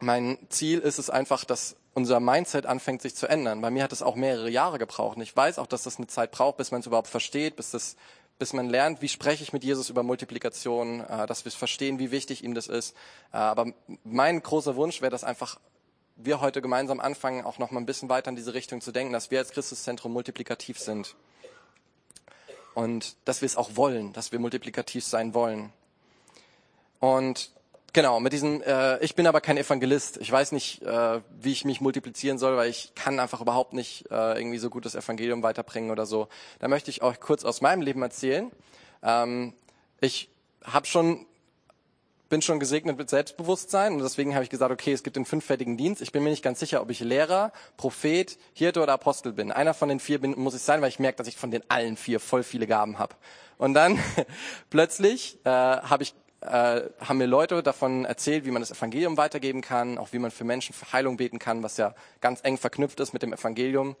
Mein Ziel ist es einfach, dass unser Mindset anfängt sich zu ändern. Bei mir hat es auch mehrere Jahre gebraucht. Und ich weiß auch, dass das eine Zeit braucht, bis man es überhaupt versteht, bis das bis man lernt, wie spreche ich mit Jesus über Multiplikation, äh, dass wir verstehen, wie wichtig ihm das ist. Äh, aber mein großer Wunsch wäre, dass einfach wir heute gemeinsam anfangen, auch noch mal ein bisschen weiter in diese Richtung zu denken, dass wir als Christuszentrum multiplikativ sind. Und dass wir es auch wollen, dass wir multiplikativ sein wollen. Und genau, mit diesem, äh, ich bin aber kein Evangelist. Ich weiß nicht, äh, wie ich mich multiplizieren soll, weil ich kann einfach überhaupt nicht äh, irgendwie so gut das Evangelium weiterbringen oder so. Da möchte ich euch kurz aus meinem Leben erzählen. Ähm, ich habe schon bin schon gesegnet mit Selbstbewusstsein und deswegen habe ich gesagt, okay, es gibt den fünffältigen Dienst. Ich bin mir nicht ganz sicher, ob ich Lehrer, Prophet, Hirte oder Apostel bin. Einer von den vier bin, muss ich sein, weil ich merke, dass ich von den allen vier voll viele Gaben habe. Und dann plötzlich äh, habe ich äh, haben mir Leute davon erzählt, wie man das Evangelium weitergeben kann, auch wie man für Menschen für Heilung beten kann, was ja ganz eng verknüpft ist mit dem Evangelium.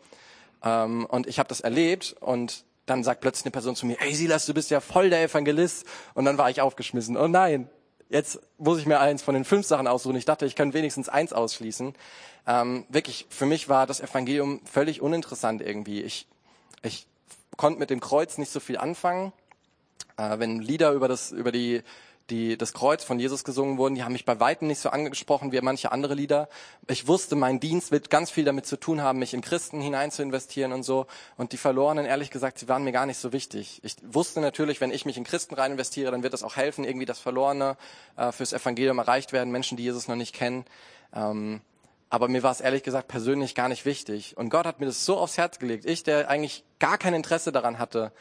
Ähm, und ich habe das erlebt und dann sagt plötzlich eine Person zu mir, hey Silas, du bist ja voll der Evangelist. Und dann war ich aufgeschmissen. Oh nein, jetzt muss ich mir eins von den fünf Sachen aussuchen. Ich dachte, ich kann wenigstens eins ausschließen. Ähm, wirklich, für mich war das Evangelium völlig uninteressant irgendwie. Ich, ich konnte mit dem Kreuz nicht so viel anfangen. Äh, wenn Lieder über das, über die die das Kreuz von Jesus gesungen wurden, die haben mich bei weitem nicht so angesprochen wie manche andere Lieder. Ich wusste, mein Dienst wird ganz viel damit zu tun haben, mich in Christen hinein zu investieren und so. Und die Verlorenen, ehrlich gesagt, sie waren mir gar nicht so wichtig. Ich wusste natürlich, wenn ich mich in Christen rein investiere, dann wird das auch helfen, irgendwie das Verlorene äh, fürs Evangelium erreicht werden, Menschen, die Jesus noch nicht kennen. Ähm, aber mir war es ehrlich gesagt persönlich gar nicht wichtig. Und Gott hat mir das so aufs Herz gelegt. Ich, der eigentlich gar kein Interesse daran hatte,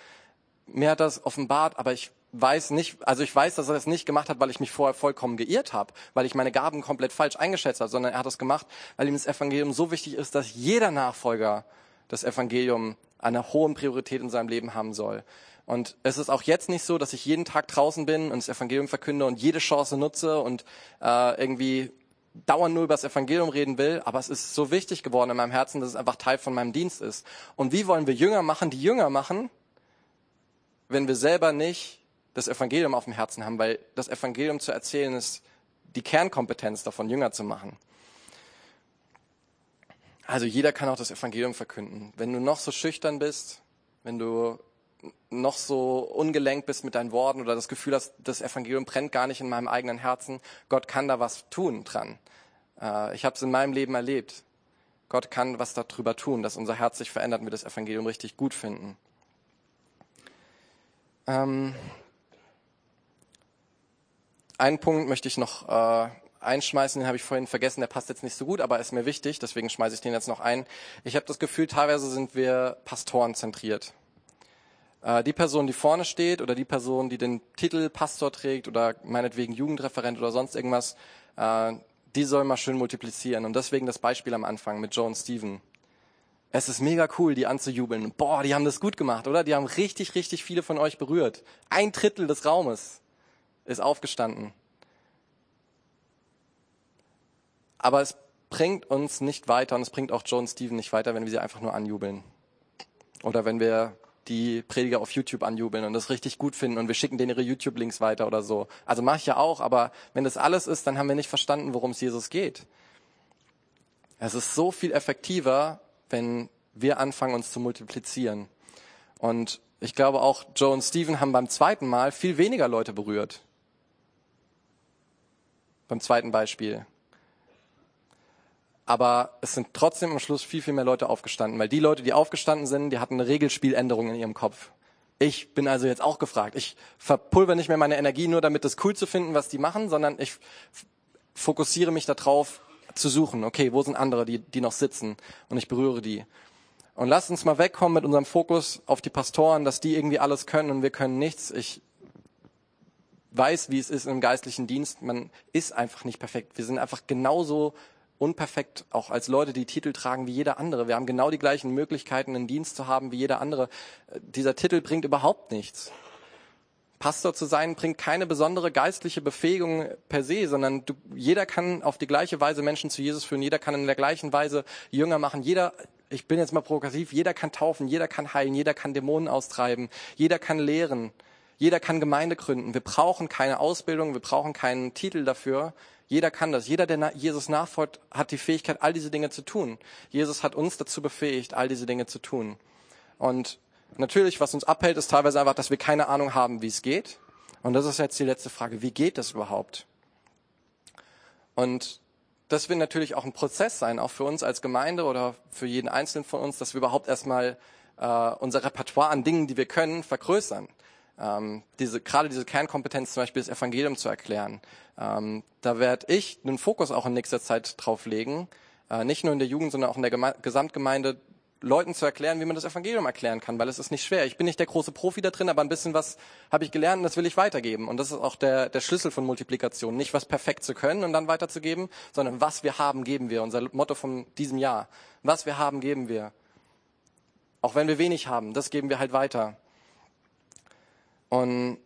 mir hat das offenbart, aber ich weiß nicht, also ich weiß, dass er das nicht gemacht hat, weil ich mich vorher vollkommen geirrt habe, weil ich meine Gaben komplett falsch eingeschätzt habe, sondern er hat das gemacht, weil ihm das Evangelium so wichtig ist, dass jeder Nachfolger das Evangelium eine hohe Priorität in seinem Leben haben soll. Und es ist auch jetzt nicht so, dass ich jeden Tag draußen bin und das Evangelium verkünde und jede Chance nutze und äh, irgendwie dauernd nur über das Evangelium reden will, aber es ist so wichtig geworden in meinem Herzen, dass es einfach Teil von meinem Dienst ist. Und wie wollen wir Jünger machen, die Jünger machen, wenn wir selber nicht das Evangelium auf dem Herzen haben, weil das Evangelium zu erzählen ist die Kernkompetenz davon, Jünger zu machen. Also jeder kann auch das Evangelium verkünden. Wenn du noch so schüchtern bist, wenn du noch so ungelenkt bist mit deinen Worten oder das Gefühl hast, das Evangelium brennt gar nicht in meinem eigenen Herzen, Gott kann da was tun dran. Äh, ich habe es in meinem Leben erlebt. Gott kann was darüber tun, dass unser Herz sich verändert und wir das Evangelium richtig gut finden. Ähm, einen Punkt möchte ich noch äh, einschmeißen, den habe ich vorhin vergessen, der passt jetzt nicht so gut, aber ist mir wichtig, deswegen schmeiße ich den jetzt noch ein. Ich habe das Gefühl, teilweise sind wir Pastoren zentriert. Äh, die Person, die vorne steht oder die Person, die den Titel Pastor trägt oder meinetwegen Jugendreferent oder sonst irgendwas, äh, die soll mal schön multiplizieren. Und deswegen das Beispiel am Anfang mit Joe und Steven. Es ist mega cool, die anzujubeln. Boah, die haben das gut gemacht, oder? Die haben richtig, richtig viele von euch berührt. Ein Drittel des Raumes ist aufgestanden. Aber es bringt uns nicht weiter und es bringt auch Joe und Steven nicht weiter, wenn wir sie einfach nur anjubeln. Oder wenn wir die Prediger auf YouTube anjubeln und das richtig gut finden und wir schicken denen ihre YouTube-Links weiter oder so. Also mache ich ja auch, aber wenn das alles ist, dann haben wir nicht verstanden, worum es Jesus geht. Es ist so viel effektiver, wenn wir anfangen, uns zu multiplizieren. Und ich glaube auch, Joe und Steven haben beim zweiten Mal viel weniger Leute berührt beim zweiten Beispiel. Aber es sind trotzdem am Schluss viel, viel mehr Leute aufgestanden, weil die Leute, die aufgestanden sind, die hatten eine Regelspieländerung in ihrem Kopf. Ich bin also jetzt auch gefragt. Ich verpulver nicht mehr meine Energie nur damit, es cool zu finden, was die machen, sondern ich fokussiere mich darauf, zu suchen. Okay, wo sind andere, die, die noch sitzen? Und ich berühre die. Und lasst uns mal wegkommen mit unserem Fokus auf die Pastoren, dass die irgendwie alles können und wir können nichts. Ich weiß, wie es ist im geistlichen Dienst. Man ist einfach nicht perfekt. Wir sind einfach genauso unperfekt, auch als Leute, die Titel tragen wie jeder andere. Wir haben genau die gleichen Möglichkeiten, einen Dienst zu haben wie jeder andere. Dieser Titel bringt überhaupt nichts. Pastor zu sein bringt keine besondere geistliche Befähigung per se, sondern du, jeder kann auf die gleiche Weise Menschen zu Jesus führen, jeder kann in der gleichen Weise Jünger machen, jeder, ich bin jetzt mal provokativ, jeder kann taufen, jeder kann heilen, jeder kann Dämonen austreiben, jeder kann lehren, jeder kann Gemeinde gründen. Wir brauchen keine Ausbildung, wir brauchen keinen Titel dafür. Jeder kann das. Jeder, der Jesus nachfolgt, hat die Fähigkeit, all diese Dinge zu tun. Jesus hat uns dazu befähigt, all diese Dinge zu tun. Und natürlich, was uns abhält, ist teilweise einfach, dass wir keine Ahnung haben, wie es geht. Und das ist jetzt die letzte Frage. Wie geht das überhaupt? Und das wird natürlich auch ein Prozess sein, auch für uns als Gemeinde oder für jeden Einzelnen von uns, dass wir überhaupt erstmal äh, unser Repertoire an Dingen, die wir können, vergrößern. Ähm, diese, gerade diese Kernkompetenz, zum Beispiel das Evangelium zu erklären. Ähm, da werde ich einen Fokus auch in nächster Zeit drauf legen, äh, nicht nur in der Jugend, sondern auch in der Geme Gesamtgemeinde, Leuten zu erklären, wie man das Evangelium erklären kann, weil es ist nicht schwer. Ich bin nicht der große Profi da drin, aber ein bisschen was habe ich gelernt und das will ich weitergeben. Und das ist auch der, der Schlüssel von Multiplikation. Nicht was perfekt zu können und dann weiterzugeben, sondern was wir haben, geben wir. Unser Motto von diesem Jahr. Was wir haben, geben wir. Auch wenn wir wenig haben, das geben wir halt weiter. Und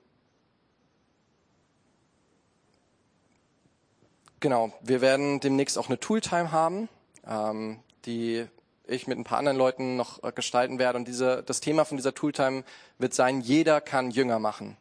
genau, wir werden demnächst auch eine Tooltime haben, ähm, die ich mit ein paar anderen Leuten noch äh, gestalten werde. Und diese, das Thema von dieser Tooltime wird sein, jeder kann Jünger machen.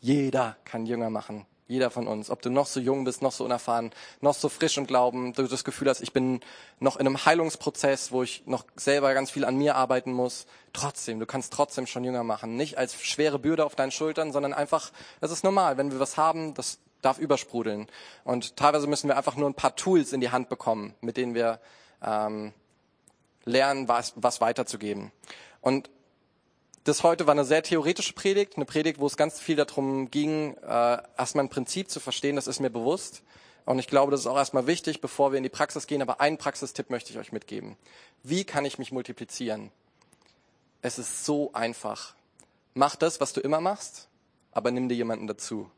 Jeder kann Jünger machen. Jeder von uns. Ob du noch so jung bist, noch so unerfahren, noch so frisch im Glauben, du das Gefühl hast, ich bin noch in einem Heilungsprozess, wo ich noch selber ganz viel an mir arbeiten muss. Trotzdem, du kannst trotzdem schon Jünger machen. Nicht als schwere Bürde auf deinen Schultern, sondern einfach, das ist normal. Wenn wir was haben, das darf übersprudeln. Und teilweise müssen wir einfach nur ein paar Tools in die Hand bekommen, mit denen wir ähm, lernen, was, was weiterzugeben. Und das heute war eine sehr theoretische Predigt, eine Predigt, wo es ganz viel darum ging, äh, erstmal ein Prinzip zu verstehen, das ist mir bewusst. Und ich glaube, das ist auch erstmal wichtig, bevor wir in die Praxis gehen. Aber einen Praxistipp möchte ich euch mitgeben. Wie kann ich mich multiplizieren? Es ist so einfach. Mach das, was du immer machst, aber nimm dir jemanden dazu.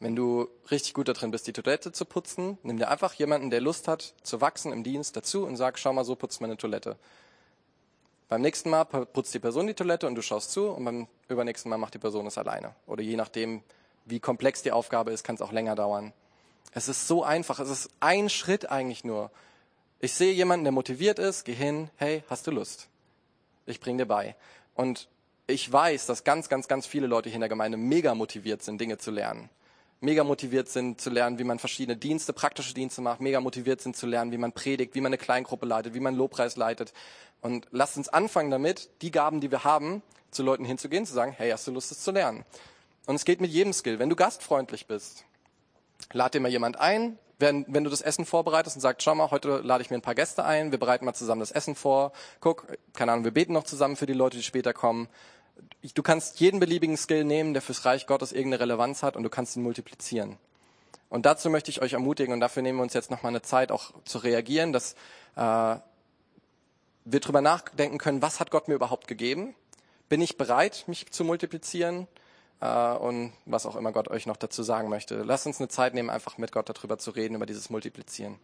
Wenn du richtig gut darin bist, die Toilette zu putzen, nimm dir einfach jemanden, der Lust hat, zu wachsen im Dienst dazu und sag, schau mal, so putzt meine Toilette. Beim nächsten Mal putzt die Person die Toilette und du schaust zu und beim übernächsten Mal macht die Person es alleine. Oder je nachdem, wie komplex die Aufgabe ist, kann es auch länger dauern. Es ist so einfach. Es ist ein Schritt eigentlich nur. Ich sehe jemanden, der motiviert ist, geh hin, hey, hast du Lust? Ich bring dir bei. Und ich weiß, dass ganz, ganz, ganz viele Leute hier in der Gemeinde mega motiviert sind, Dinge zu lernen mega motiviert sind zu lernen, wie man verschiedene Dienste, praktische Dienste macht, mega motiviert sind zu lernen, wie man predigt, wie man eine Kleingruppe leitet, wie man Lobpreis leitet. Und lasst uns anfangen damit, die Gaben, die wir haben, zu Leuten hinzugehen, zu sagen, hey, hast du Lust, es zu lernen? Und es geht mit jedem Skill. Wenn du gastfreundlich bist, lad dir mal jemand ein, wenn, wenn du das Essen vorbereitest und sagst, schau mal, heute lade ich mir ein paar Gäste ein, wir bereiten mal zusammen das Essen vor, guck, keine Ahnung, wir beten noch zusammen für die Leute, die später kommen du kannst jeden beliebigen Skill nehmen, der fürs Reich Gottes irgendeine Relevanz hat und du kannst ihn multiplizieren. Und dazu möchte ich euch ermutigen und dafür nehmen wir uns jetzt nochmal eine Zeit auch zu reagieren, dass äh, wir drüber nachdenken können, was hat Gott mir überhaupt gegeben? Bin ich bereit, mich zu multiplizieren? Äh, und was auch immer Gott euch noch dazu sagen möchte. Lasst uns eine Zeit nehmen, einfach mit Gott darüber zu reden, über dieses Multiplizieren.